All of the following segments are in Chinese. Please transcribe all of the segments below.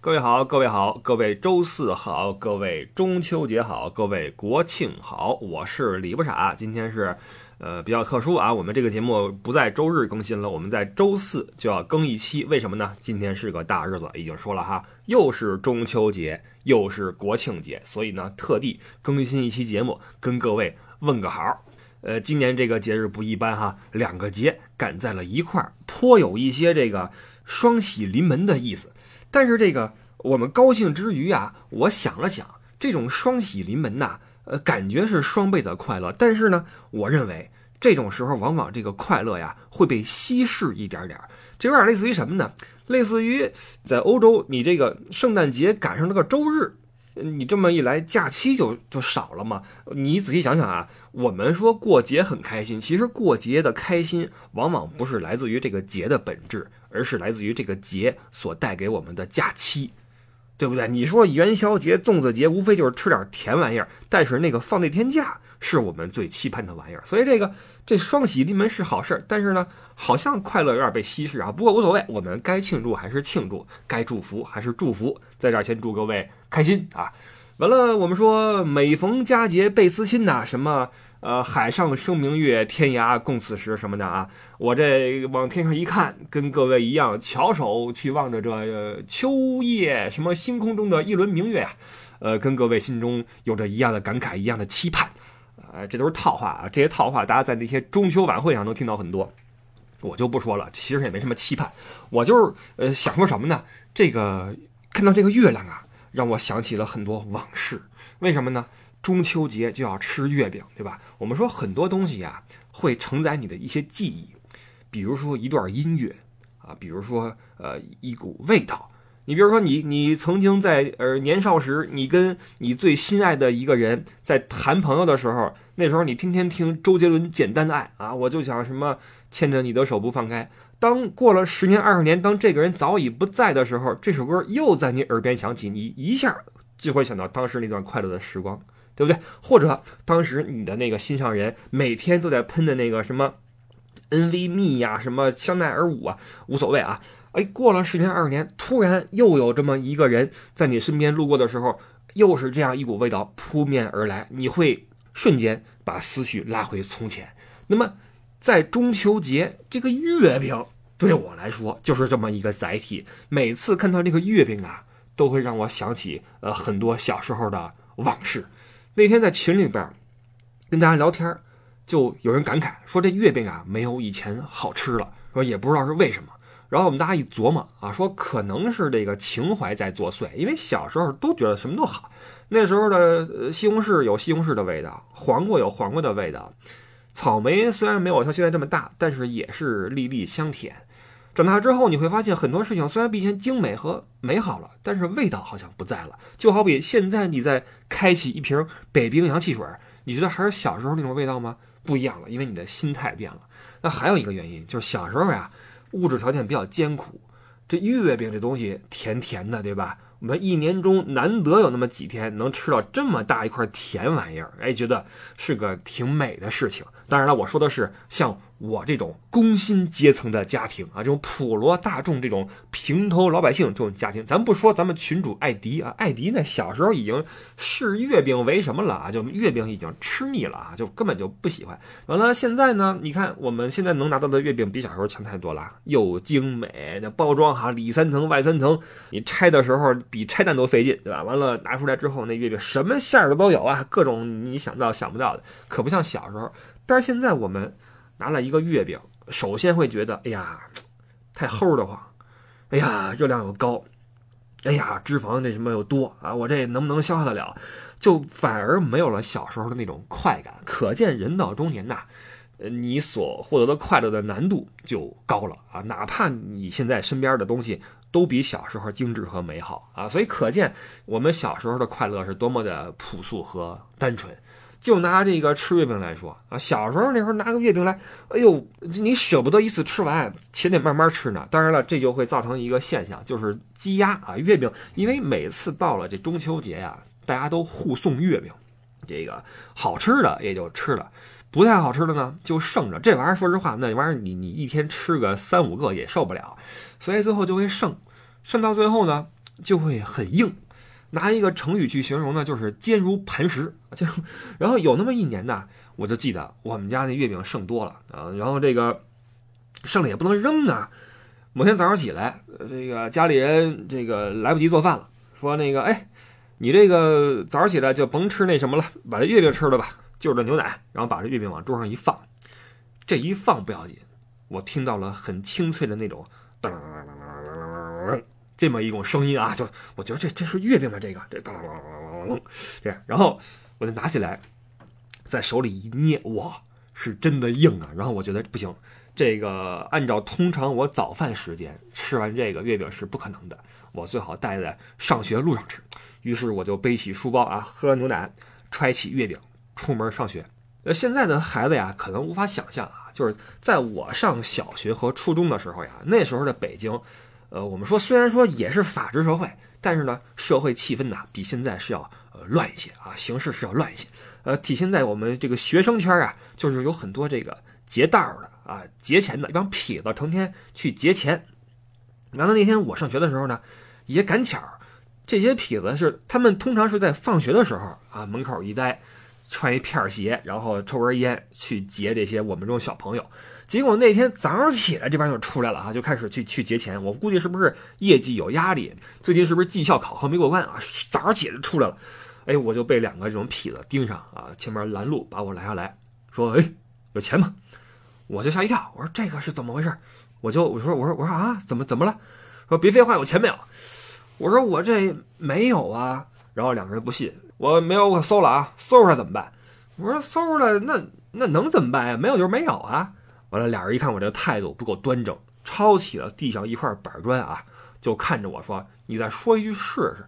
各位好，各位好，各位周四好，各位中秋节好，各位国庆好，我是李不傻。今天是，呃，比较特殊啊，我们这个节目不在周日更新了，我们在周四就要更一期。为什么呢？今天是个大日子，已经说了哈，又是中秋节，又是国庆节，所以呢，特地更新一期节目，跟各位问个好。呃，今年这个节日不一般哈，两个节赶在了一块儿，颇有一些这个双喜临门的意思。但是这个我们高兴之余啊，我想了想，这种双喜临门呐，呃，感觉是双倍的快乐。但是呢，我认为这种时候往往这个快乐呀会被稀释一点点儿。这有点类似于什么呢？类似于在欧洲，你这个圣诞节赶上了个周日，你这么一来，假期就就少了嘛。你仔细想想啊，我们说过节很开心，其实过节的开心往往不是来自于这个节的本质。而是来自于这个节所带给我们的假期，对不对？你说元宵节、粽子节，无非就是吃点甜玩意儿，但是那个放那天假是我们最期盼的玩意儿。所以这个这双喜临门是好事，但是呢，好像快乐有点被稀释啊。不过无所谓，我们该庆祝还是庆祝，该祝福还是祝福。在这儿先祝各位开心啊！完了，我们说每逢佳节倍思亲呐，什么？呃，海上生明月，天涯共此时什么的啊！我这往天上一看，跟各位一样，翘首去望着这秋夜什么星空中的一轮明月呀，呃，跟各位心中有着一样的感慨，一样的期盼。呃，这都是套话啊，这些套话大家在那些中秋晚会上能听到很多，我就不说了。其实也没什么期盼，我就是呃想说什么呢？这个看到这个月亮啊，让我想起了很多往事。为什么呢？中秋节就要吃月饼，对吧？我们说很多东西呀，会承载你的一些记忆，比如说一段音乐啊，比如说呃一股味道。你比如说你你曾经在呃年少时，你跟你最心爱的一个人在谈朋友的时候，那时候你天天听周杰伦《简单的爱》啊，我就想什么牵着你的手不放开。当过了十年二十年，当这个人早已不在的时候，这首歌又在你耳边响起，你一下就会想到当时那段快乐的时光。对不对？或者当时你的那个心上人每天都在喷的那个什么 NV 蜜呀，什么香奈儿舞啊，无所谓啊。哎，过了十年二十年，突然又有这么一个人在你身边路过的时候，又是这样一股味道扑面而来，你会瞬间把思绪拉回从前。那么，在中秋节，这个月饼对我来说就是这么一个载体。每次看到这个月饼啊，都会让我想起呃很多小时候的往事。那天在群里边跟大家聊天，就有人感慨说这月饼啊没有以前好吃了，说也不知道是为什么。然后我们大家一琢磨啊，说可能是这个情怀在作祟，因为小时候都觉得什么都好。那时候的西红柿有西红柿的味道，黄瓜有黄瓜的味道，草莓虽然没有像现在这么大，但是也是粒粒香甜。长大之后，你会发现很多事情虽然比以前精美和美好了，但是味道好像不在了。就好比现在你在开启一瓶北冰洋汽水，你觉得还是小时候那种味道吗？不一样了，因为你的心态变了。那还有一个原因就是小时候呀，物质条件比较艰苦，这月饼这东西甜甜的，对吧？我们一年中难得有那么几天能吃到这么大一块甜玩意儿，哎，觉得是个挺美的事情。当然了，我说的是像。我这种工薪阶层的家庭啊，这种普罗大众这种平头老百姓这种家庭，咱不说咱们群主艾迪啊，艾迪呢小时候已经视月饼为什么了啊？就月饼已经吃腻了啊，就根本就不喜欢。完了，现在呢，你看我们现在能拿到的月饼比小时候强太多了，又精美，那包装哈里三层外三层，你拆的时候比拆弹都费劲，对吧？完了拿出来之后，那月饼什么馅儿的都有啊，各种你想到想不到的，可不像小时候。但是现在我们。拿了一个月饼，首先会觉得，哎呀，太齁的慌，哎呀，热量又高，哎呀，脂肪那什么又多啊，我这能不能消化得了？就反而没有了小时候的那种快感。可见人到中年呐，你所获得的快乐的难度就高了啊。哪怕你现在身边的东西都比小时候精致和美好啊，所以可见我们小时候的快乐是多么的朴素和单纯。就拿这个吃月饼来说啊，小时候那时候拿个月饼来，哎呦，你舍不得一次吃完，且得慢慢吃呢。当然了，这就会造成一个现象，就是积压啊。月饼，因为每次到了这中秋节呀，大家都互送月饼，这个好吃的也就吃了，不太好吃的呢就剩着。这玩意儿说实话，那玩意儿你你一天吃个三五个也受不了，所以最后就会剩，剩到最后呢，就会很硬。拿一个成语去形容呢，就是坚如磐石。就然后有那么一年呢，我就记得我们家那月饼剩多了啊，然后这个剩了也不能扔啊。某天早上起来，这个家里人这个来不及做饭了，说那个哎，你这个早上起来就甭吃那什么了，把这月饼吃了吧，就着牛奶，然后把这月饼往桌上一放，这一放不要紧，我听到了很清脆的那种当当当当当当这么一种声音啊，就我觉得这这是月饼吧？这个这当当当当当这样，然后我就拿起来，在手里一捏，哇，是真的硬啊！然后我觉得不行。这个按照通常我早饭时间吃完这个月饼是不可能的，我最好带在上学路上吃。于是我就背起书包啊，喝了牛奶，揣起月饼出门上学。呃，现在的孩子呀，可能无法想象啊，就是在我上小学和初中的时候呀，那时候的北京，呃，我们说虽然说也是法治社会，但是呢，社会气氛呢比现在是要呃乱一些啊，形势是要乱一些。呃，体现在我们这个学生圈啊，就是有很多这个劫道的。啊，劫钱的一帮痞子成天去劫钱。完了那天我上学的时候呢，也赶巧，这些痞子是他们通常是在放学的时候啊，门口一待，穿一片鞋，然后抽根烟去劫这些我们这种小朋友。结果那天早上起来，这帮就出来了啊，就开始去去劫钱。我估计是不是业绩有压力？最近是不是绩效考核没过关啊？早上起来就出来了，哎，我就被两个这种痞子盯上啊，前面拦路把我拦下来，说：“哎，有钱吗？”我就吓一跳，我说这个是怎么回事？我就我说我说我说啊，怎么怎么了？说别废话，有钱没有？我说我这没有啊。然后两个人不信，我没有，我搜了啊，搜出来怎么办？我说搜出来那那能怎么办呀？没有就是没有啊。完了，俩人一看我这态度不够端正，抄起了地上一块板砖啊，就看着我说：“你再说一句试试。”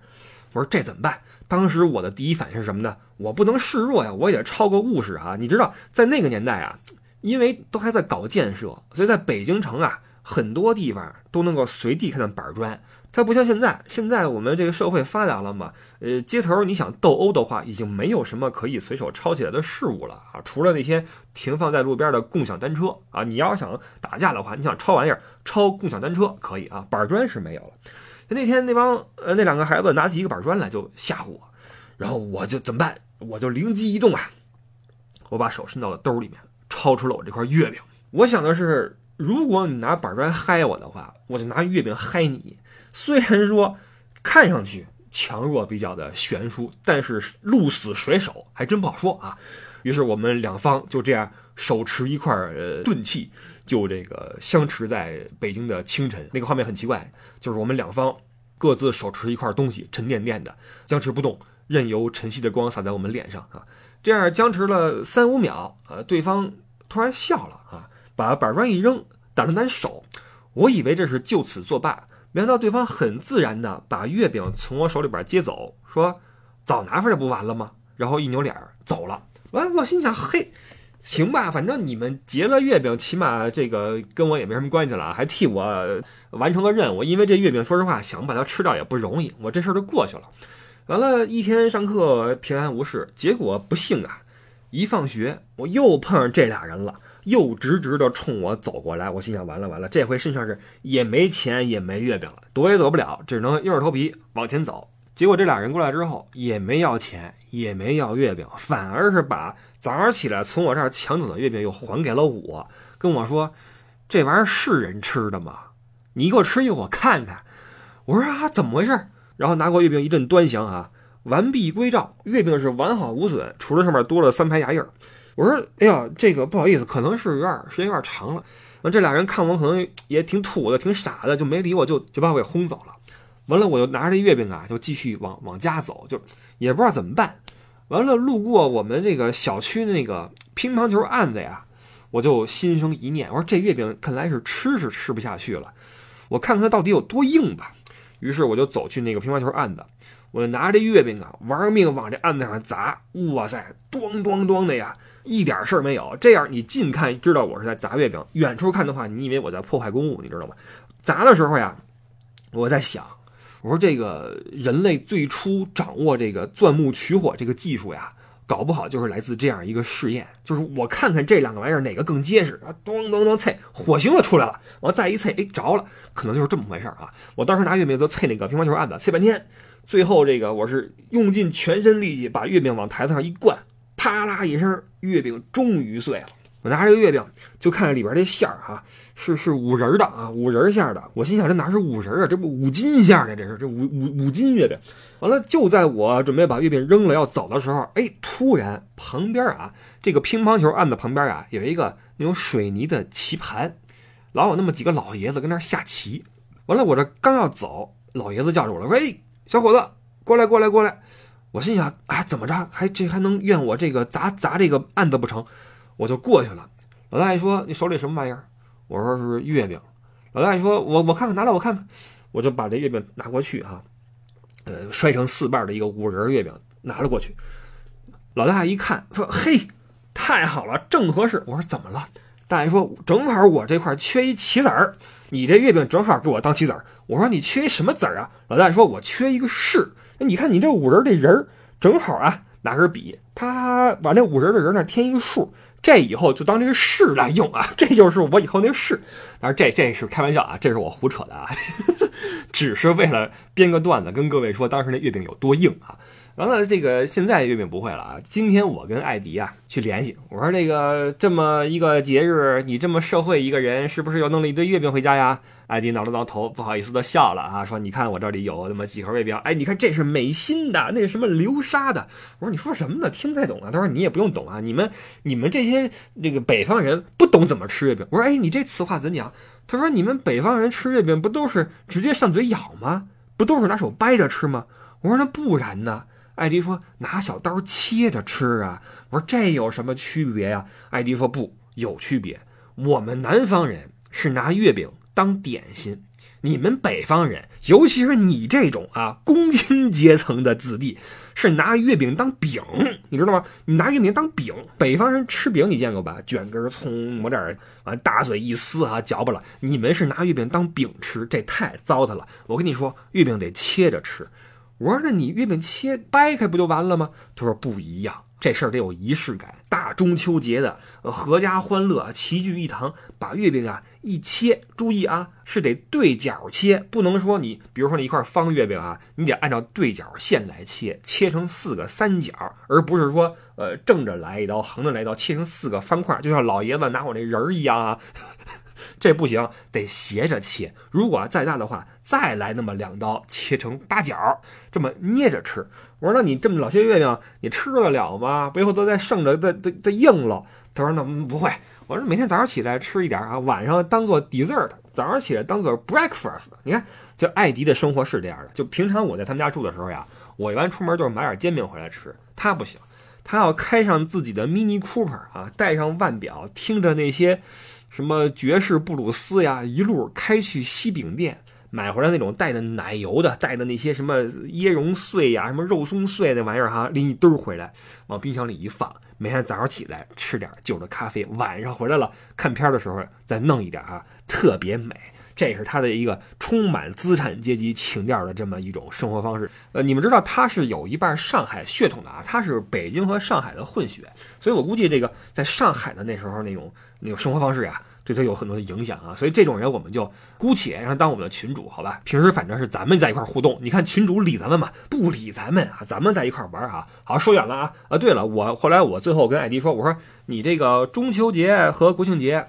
我说这怎么办？当时我的第一反应是什么呢？我不能示弱呀，我也抄个物事啊。你知道，在那个年代啊。因为都还在搞建设，所以在北京城啊，很多地方都能够随地看到板砖。它不像现在，现在我们这个社会发达了嘛，呃，街头你想斗殴的话，已经没有什么可以随手抄起来的事物了啊，除了那些停放在路边的共享单车啊。你要是想打架的话，你想抄玩意儿，抄共享单车可以啊，板砖是没有了。那天那帮呃那两个孩子拿起一个板砖来就吓唬我，然后我就怎么办？我就灵机一动啊，我把手伸到了兜里面。抄出了我这块月饼，我想的是，如果你拿板砖嗨我的话，我就拿月饼嗨你。虽然说看上去强弱比较的悬殊，但是鹿死谁手还真不好说啊。于是我们两方就这样手持一块呃钝器，就这个相持在北京的清晨。那个画面很奇怪，就是我们两方各自手持一块东西，沉甸甸的，僵持不动，任由晨曦的光洒在我们脸上啊。这样僵持了三五秒，呃，对方。突然笑了啊，把板砖一扔，挡着咱手。我以为这是就此作罢，没想到对方很自然的把月饼从我手里边接走，说：“早拿出来不完了吗？”然后一扭脸走了。完，我心想：“嘿，行吧，反正你们结了月饼，起码这个跟我也没什么关系了，还替我完成了任务。因为这月饼，说实话，想把它吃掉也不容易，我这事儿就过去了。完了，一天上课平安无事，结果不幸啊。”一放学，我又碰上这俩人了，又直直的冲我走过来。我心想：完了完了，这回身上是也没钱也没月饼了，躲也躲不了，只能硬着头皮往前走。结果这俩人过来之后，也没要钱，也没要月饼，反而是把早上起来从我这儿抢走的月饼又还给了我，跟我说：“这玩意儿是人吃的吗？你给我吃一个我看看。”我说：“啊，怎么回事？”然后拿过月饼一阵端详啊。完璧归赵，月饼是完好无损，除了上面多了三排牙印儿。我说：“哎呀，这个不好意思，可能是有点时间有点长了。”完，这俩人看我可能也挺土的，挺傻的，就没理我，就就把我给轰走了。完了，我就拿着这月饼啊，就继续往往家走，就也不知道怎么办。完了，路过我们这个小区那个乒乓球案子呀，我就心生一念，我说这月饼看来是吃是吃不下去了，我看看它到底有多硬吧。于是我就走去那个乒乓球案子。我就拿着这月饼啊，玩命往这案子上砸，哇塞，咚咚咚的呀，一点事儿没有。这样你近看知道我是在砸月饼，远处看的话，你以为我在破坏公物，你知道吗？砸的时候呀，我在想，我说这个人类最初掌握这个钻木取火这个技术呀，搞不好就是来自这样一个试验，就是我看看这两个玩意儿哪个更结实啊，咚咚咚啐，火星子出来了，完再一啐，哎着了，可能就是这么回事儿啊。我当时拿月饼就啐那个乒乓球案子，啐半天，最后这个我是用尽全身力气把月饼往台子上一灌，啪啦一声，月饼终于碎了。我拿这个月饼就看着里边这馅儿哈，是是五仁的啊，五仁馅的。我心想这哪是五仁啊，这不五斤馅的，这是这五五五斤月饼。完了，就在我准备把月饼扔了要走的时候，哎，突然旁边啊，这个乒乓球案子旁边啊，有一个那种水泥的棋盘，老有那么几个老爷子跟那下棋。完了，我这刚要走，老爷子叫住我了，说：“哎，小伙子，过来，过来，过来。”我心想啊，怎么着，还这还能怨我这个砸砸这个案子不成？我就过去了，老大爷说：“你手里什么玩意儿？”我说：“是月饼。”老大爷说：“我我看看，拿来我看看。”我就把这月饼拿过去哈，呃，摔成四瓣的一个五仁月饼拿了过去。老大爷一看说：“嘿，太好了，正合适。”我说：“怎么了？”大爷说：“正好我这块缺一棋子儿，你这月饼正好给我当棋子儿。”我说：“你缺一什么子儿啊？”老大爷说：“我缺一个士。你看你这五仁这仁儿正好啊，拿根笔啪把那五仁的人那添一个数。”这以后就当这个式来用啊，这就是我以后那个式。当然，这这是开玩笑啊，这是我胡扯的啊，只是为了编个段子跟各位说当时那月饼有多硬啊。完了，这个现在月饼不会了啊。今天我跟艾迪啊去联系，我说这个这么一个节日，你这么社会一个人，是不是又弄了一堆月饼回家呀？艾迪挠了挠头，不好意思的笑了啊，说你看我这里有那么几盒月饼，哎，你看这是美心的，那是什么流沙的？我说你说什么呢？听不太懂啊。他说你也不用懂啊，你们你们这些这个北方人不懂怎么吃月饼。我说哎，你这词话怎讲？他说你们北方人吃月饼不都是直接上嘴咬吗？不都是拿手掰着吃吗？我说那不然呢？艾迪说：“拿小刀切着吃啊！”我说：“这有什么区别呀？”艾迪说：“不，有区别。我们南方人是拿月饼当点心，你们北方人，尤其是你这种啊工薪阶层的子弟，是拿月饼当饼，你知道吗？你拿月饼当饼。北方人吃饼你见过吧？卷根葱，抹点完大嘴一撕啊，嚼巴了。你们是拿月饼当饼吃，这太糟蹋了。我跟你说，月饼得切着吃。”我说：“那你月饼切掰开不就完了吗？”他说：“不一样，这事儿得有仪式感。大中秋节的，阖家欢乐，齐聚一堂，把月饼啊一切，注意啊，是得对角切，不能说你，比如说你一块方月饼啊，你得按照对角线来切，切成四个三角，而不是说呃正着来一刀，横着来一刀，切成四个方块，就像老爷子拿我那人儿一样啊。”这不行，得斜着切。如果再大的话，再来那么两刀，切成八角，这么捏着吃。我说：“那你这么老些月饼，你吃得了吗？背后都在剩着，再再再硬了。”他说：“那不会。”我说：“每天早上起来吃一点啊，晚上当做 dessert，早上起来当做 breakfast。你看，就艾迪的生活是这样的。就平常我在他们家住的时候呀，我一般出门就是买点煎饼回来吃。他不行，他要开上自己的 Mini Cooper 啊，戴上腕表，听着那些。什么爵士布鲁斯呀，一路开去西饼店，买回来那种带的奶油的，带的那些什么椰蓉碎呀，什么肉松碎那玩意儿哈，拎一堆回来，往冰箱里一放，每天早上起来吃点就着咖啡，晚上回来了看片的时候再弄一点啊，特别美。这也是他的一个充满资产阶级情调的这么一种生活方式。呃，你们知道他是有一半上海血统的啊，他是北京和上海的混血，所以我估计这个在上海的那时候那种那种生活方式呀，对他有很多的影响啊。所以这种人我们就姑且让他当我们的群主，好吧？平时反正是咱们在一块互动，你看群主理咱们吗？不理咱们啊，咱们在一块玩啊。好，说远了啊。啊，对了，我后来我最后跟艾迪说，我说你这个中秋节和国庆节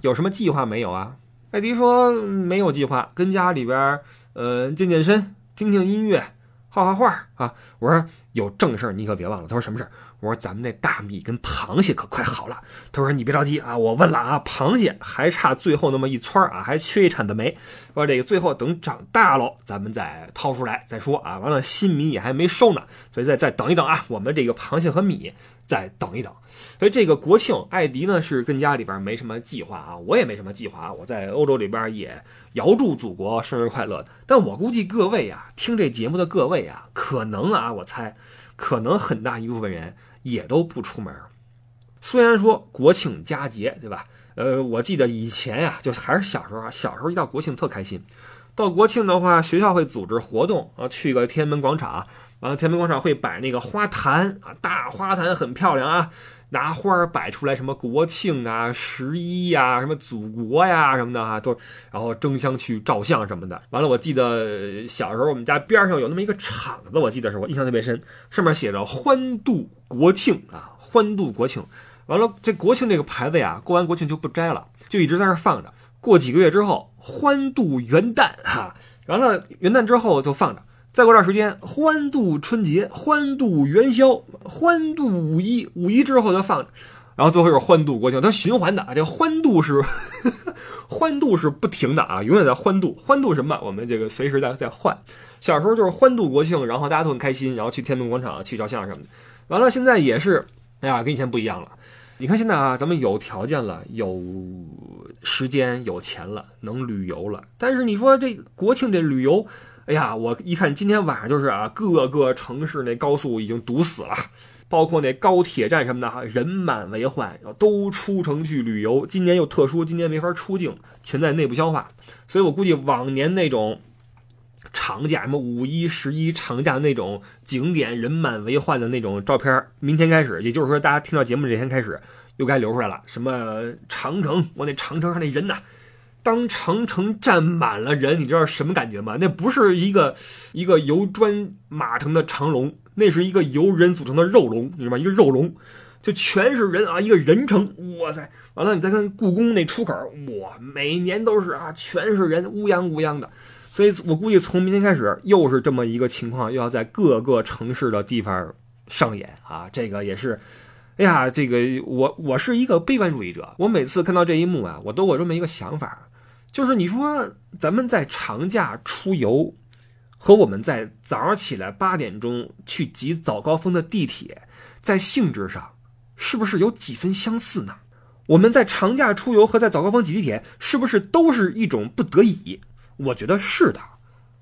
有什么计划没有啊？艾迪说：“没有计划，跟家里边呃健健身，听听音乐，画画画啊。”我说：“有正事儿，你可别忘了。”他说：“什么事儿？”我说：“咱们那大米跟螃蟹可快好了。”他说：“你别着急啊，我问了啊，螃蟹还差最后那么一撮啊，还缺一铲子煤。说这个最后等长大了，咱们再掏出来再说啊。完了，新米也还没收呢，所以再再等一等啊。我们这个螃蟹和米。”再等一等，所以这个国庆，艾迪呢是跟家里边没什么计划啊，我也没什么计划，我在欧洲这边也遥祝祖国生日快乐。但我估计各位啊，听这节目的各位啊，可能啊，我猜，可能很大一部分人也都不出门。虽然说国庆佳节，对吧？呃，我记得以前呀，就还是小时候啊，小时候一到国庆特开心。到国庆的话，学校会组织活动啊，去个天安门广场，完了，天安门广场会摆那个花坛啊，大花坛很漂亮啊，拿花儿摆出来，什么国庆啊、十一呀、什么祖国呀什么的哈，都然后争相去照相什么的。完了，我记得小时候我们家边上有那么一个厂子，我记得是我印象特别深，上面写着“欢度国庆”啊，“欢度国庆”。完了，这国庆这个牌子呀，过完国庆就不摘了，就一直在那放着。过几个月之后，欢度元旦哈，完了元旦之后就放着。再过段时间，欢度春节，欢度元宵，欢度五一，五一之后就放，然后最后是欢度国庆，它循环的啊。这欢度是 欢度是不停的啊，永远在欢度。欢度什么？我们这个随时在在换。小时候就是欢度国庆，然后大家都很开心，然后去天安门广场去照相什么的。完了，现在也是，哎呀，跟以前不一样了。你看现在啊，咱们有条件了，有时间，有钱了，能旅游了。但是你说这国庆这旅游。哎呀，我一看今天晚上就是啊，各个城市那高速已经堵死了，包括那高铁站什么的哈，人满为患，都出城去旅游。今年又特殊，今年没法出境，全在内部消化。所以我估计往年那种长假，什么五一、十一长假那种景点人满为患的那种照片，明天开始，也就是说大家听到节目这天开始，又该流出来了。什么长城，我那长城上那人呐。当长城站满了人，你知道什么感觉吗？那不是一个一个由砖码成的长龙，那是一个由人组成的肉龙，你知道吗？一个肉龙，就全是人啊，一个人城。哇塞！完了，你再看故宫那出口，哇，每年都是啊，全是人，乌泱乌泱的。所以我估计从明天开始，又是这么一个情况，又要在各个城市的地方上演啊。这个也是，哎呀，这个我我是一个悲观主义者，我每次看到这一幕啊，我都有这么一个想法。就是你说咱们在长假出游，和我们在早上起来八点钟去挤早高峰的地铁，在性质上是不是有几分相似呢？我们在长假出游和在早高峰挤地铁，是不是都是一种不得已？我觉得是的，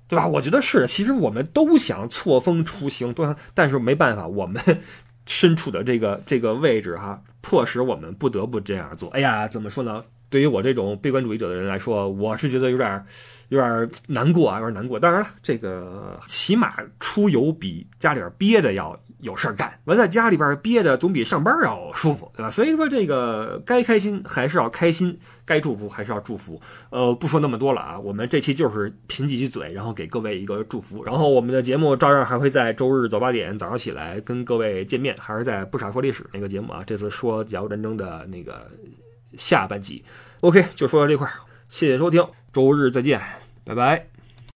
对吧？我觉得是的。其实我们都想错峰出行，都想，但是没办法，我们身处的这个这个位置哈，迫使我们不得不这样做。哎呀，怎么说呢？对于我这种悲观主义者的人来说，我是觉得有点有点难过啊，有点难过。当然了，这个起码出游比家里边憋着要有事儿干，我在家里边憋着总比上班要舒服，对吧？所以说这个该开心还是要开心，该祝福还是要祝福。呃，不说那么多了啊，我们这期就是贫几句嘴，然后给各位一个祝福。然后我们的节目照样还会在周日早八点早上起来跟各位见面，还是在不傻说历史那个节目啊。这次说甲午战争的那个。下半集，OK，就说到这块，谢谢收听，周日再见，拜拜。